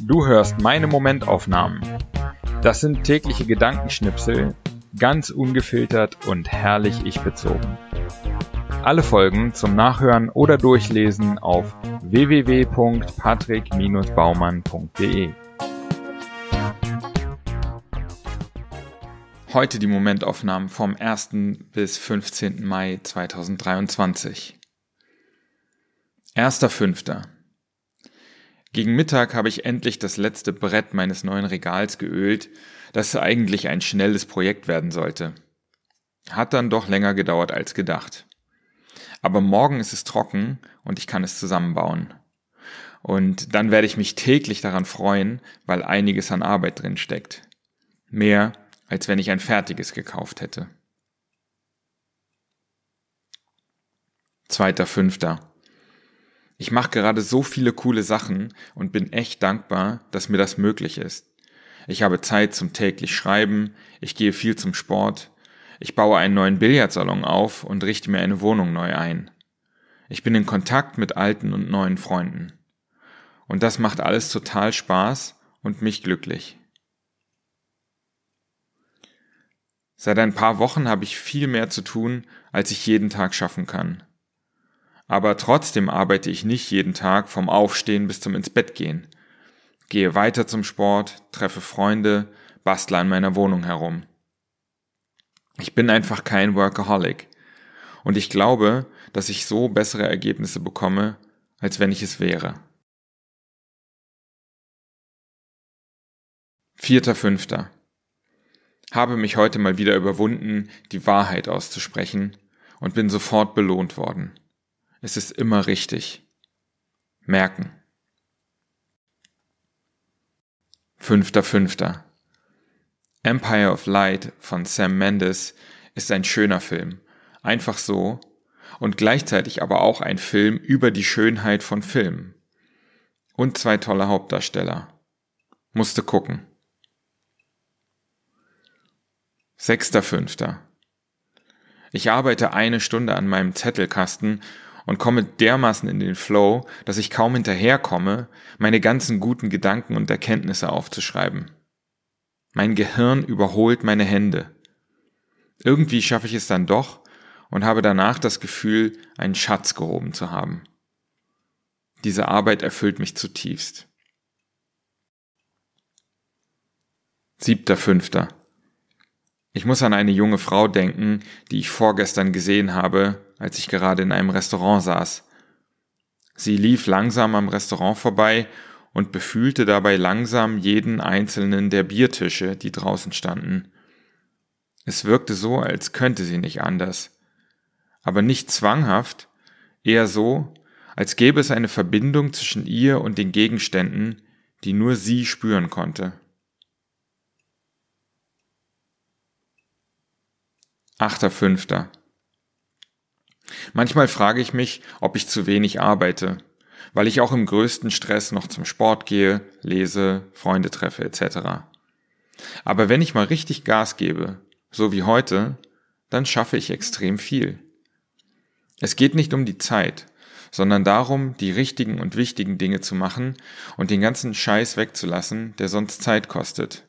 Du hörst meine Momentaufnahmen. Das sind tägliche Gedankenschnipsel, ganz ungefiltert und herrlich ich bezogen. Alle Folgen zum Nachhören oder Durchlesen auf www.patrick-baumann.de. Heute die Momentaufnahmen vom 1. bis 15. Mai 2023. 1.5. Gegen Mittag habe ich endlich das letzte Brett meines neuen Regals geölt, das eigentlich ein schnelles Projekt werden sollte. Hat dann doch länger gedauert als gedacht. Aber morgen ist es trocken und ich kann es zusammenbauen. Und dann werde ich mich täglich daran freuen, weil einiges an Arbeit drin steckt. Mehr, als wenn ich ein fertiges gekauft hätte. Zweiter Fünfter. Ich mache gerade so viele coole Sachen und bin echt dankbar, dass mir das möglich ist. Ich habe Zeit zum täglich Schreiben, ich gehe viel zum Sport, ich baue einen neuen Billardsalon auf und richte mir eine Wohnung neu ein. Ich bin in Kontakt mit alten und neuen Freunden. Und das macht alles total Spaß und mich glücklich. Seit ein paar Wochen habe ich viel mehr zu tun, als ich jeden Tag schaffen kann. Aber trotzdem arbeite ich nicht jeden Tag vom Aufstehen bis zum ins Bett gehen. Gehe weiter zum Sport, treffe Freunde, bastle an meiner Wohnung herum. Ich bin einfach kein Workaholic. Und ich glaube, dass ich so bessere Ergebnisse bekomme, als wenn ich es wäre. Vierter Fünfter. Habe mich heute mal wieder überwunden, die Wahrheit auszusprechen und bin sofort belohnt worden. Es ist immer richtig. Merken. Fünfter Fünfter. Empire of Light von Sam Mendes ist ein schöner Film. Einfach so. Und gleichzeitig aber auch ein Film über die Schönheit von Filmen. Und zwei tolle Hauptdarsteller. Musste gucken. Sechster Fünfter. Ich arbeite eine Stunde an meinem Zettelkasten und komme dermaßen in den Flow, dass ich kaum hinterherkomme, meine ganzen guten Gedanken und Erkenntnisse aufzuschreiben. Mein Gehirn überholt meine Hände. Irgendwie schaffe ich es dann doch und habe danach das Gefühl, einen Schatz gehoben zu haben. Diese Arbeit erfüllt mich zutiefst. Siebter Fünfter. Ich muss an eine junge Frau denken, die ich vorgestern gesehen habe, als ich gerade in einem Restaurant saß. Sie lief langsam am Restaurant vorbei und befühlte dabei langsam jeden einzelnen der Biertische, die draußen standen. Es wirkte so, als könnte sie nicht anders. Aber nicht zwanghaft, eher so, als gäbe es eine Verbindung zwischen ihr und den Gegenständen, die nur sie spüren konnte. Achter Fünfter. Manchmal frage ich mich, ob ich zu wenig arbeite, weil ich auch im größten Stress noch zum Sport gehe, lese, Freunde treffe etc. Aber wenn ich mal richtig Gas gebe, so wie heute, dann schaffe ich extrem viel. Es geht nicht um die Zeit, sondern darum, die richtigen und wichtigen Dinge zu machen und den ganzen Scheiß wegzulassen, der sonst Zeit kostet.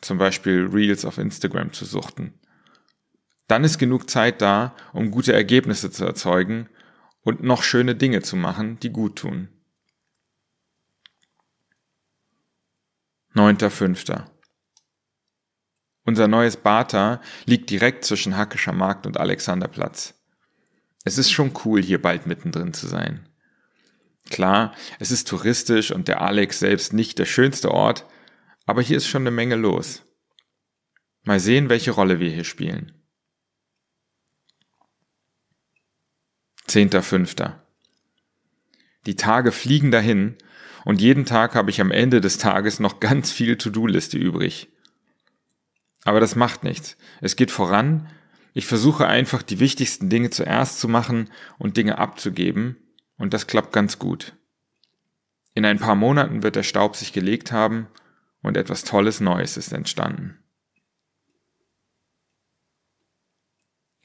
Zum Beispiel Reels auf Instagram zu suchten. Dann ist genug Zeit da, um gute Ergebnisse zu erzeugen und noch schöne Dinge zu machen, die gut tun. 9.5. Unser neues Bata liegt direkt zwischen Hackischer Markt und Alexanderplatz. Es ist schon cool, hier bald mittendrin zu sein. Klar, es ist touristisch und der Alex selbst nicht der schönste Ort, aber hier ist schon eine Menge los. Mal sehen, welche Rolle wir hier spielen. 10.5. Die Tage fliegen dahin und jeden Tag habe ich am Ende des Tages noch ganz viel To-Do-Liste übrig. Aber das macht nichts. Es geht voran. Ich versuche einfach die wichtigsten Dinge zuerst zu machen und Dinge abzugeben und das klappt ganz gut. In ein paar Monaten wird der Staub sich gelegt haben und etwas Tolles Neues ist entstanden.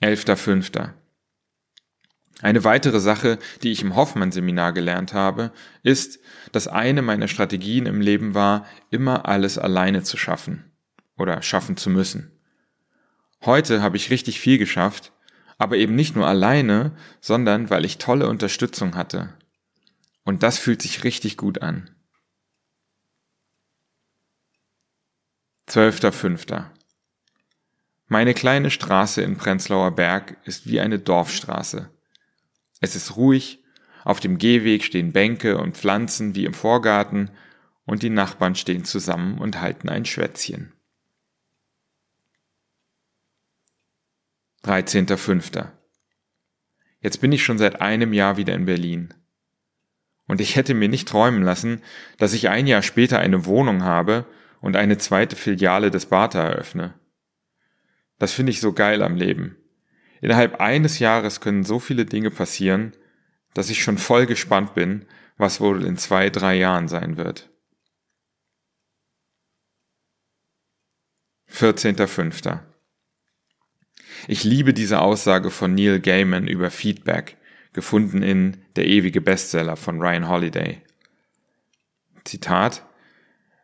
11.5. Eine weitere Sache, die ich im Hoffmann-Seminar gelernt habe, ist, dass eine meiner Strategien im Leben war, immer alles alleine zu schaffen oder schaffen zu müssen. Heute habe ich richtig viel geschafft, aber eben nicht nur alleine, sondern weil ich tolle Unterstützung hatte. Und das fühlt sich richtig gut an. 12.05. Meine kleine Straße in Prenzlauer Berg ist wie eine Dorfstraße. Es ist ruhig, auf dem Gehweg stehen Bänke und Pflanzen wie im Vorgarten und die Nachbarn stehen zusammen und halten ein Schwätzchen. 13.05. Jetzt bin ich schon seit einem Jahr wieder in Berlin. Und ich hätte mir nicht träumen lassen, dass ich ein Jahr später eine Wohnung habe und eine zweite Filiale des Bata eröffne. Das finde ich so geil am Leben. Innerhalb eines Jahres können so viele Dinge passieren, dass ich schon voll gespannt bin, was wohl in zwei, drei Jahren sein wird. 14.05. Ich liebe diese Aussage von Neil Gaiman über Feedback, gefunden in Der ewige Bestseller von Ryan Holiday. Zitat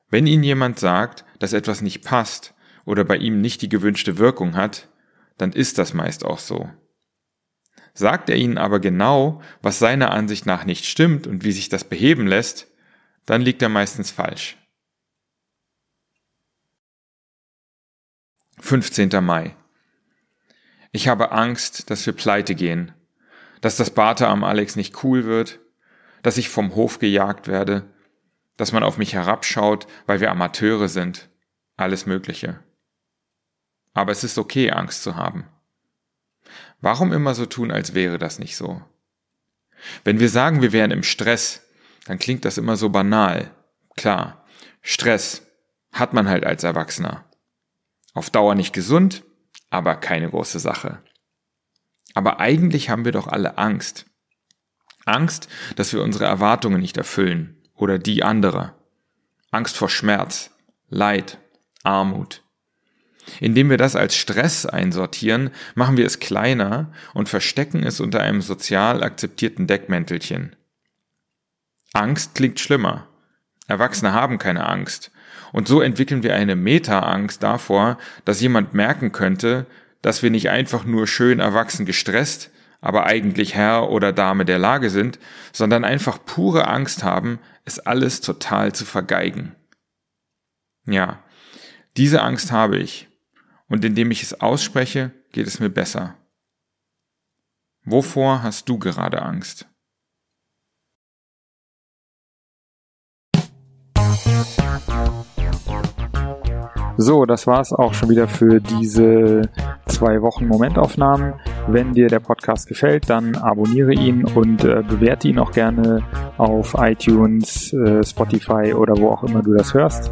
Wenn Ihnen jemand sagt, dass etwas nicht passt oder bei ihm nicht die gewünschte Wirkung hat, dann ist das meist auch so. Sagt er Ihnen aber genau, was seiner Ansicht nach nicht stimmt und wie sich das beheben lässt, dann liegt er meistens falsch. 15. Mai ich habe Angst, dass wir pleite gehen, dass das Barte am Alex nicht cool wird, dass ich vom Hof gejagt werde, dass man auf mich herabschaut, weil wir Amateure sind, alles Mögliche. Aber es ist okay, Angst zu haben. Warum immer so tun, als wäre das nicht so? Wenn wir sagen, wir wären im Stress, dann klingt das immer so banal. Klar, Stress hat man halt als Erwachsener. Auf Dauer nicht gesund, aber keine große Sache. Aber eigentlich haben wir doch alle Angst. Angst, dass wir unsere Erwartungen nicht erfüllen oder die anderer. Angst vor Schmerz, Leid, Armut. Indem wir das als Stress einsortieren, machen wir es kleiner und verstecken es unter einem sozial akzeptierten Deckmäntelchen. Angst klingt schlimmer. Erwachsene haben keine Angst und so entwickeln wir eine Meta-Angst davor, dass jemand merken könnte, dass wir nicht einfach nur schön erwachsen gestresst, aber eigentlich Herr oder Dame der Lage sind, sondern einfach pure Angst haben, es alles total zu vergeigen. Ja, diese Angst habe ich, und indem ich es ausspreche, geht es mir besser. Wovor hast du gerade Angst? So, das war's auch schon wieder für diese zwei Wochen Momentaufnahmen. Wenn dir der Podcast gefällt, dann abonniere ihn und äh, bewerte ihn auch gerne auf iTunes, äh, Spotify oder wo auch immer du das hörst.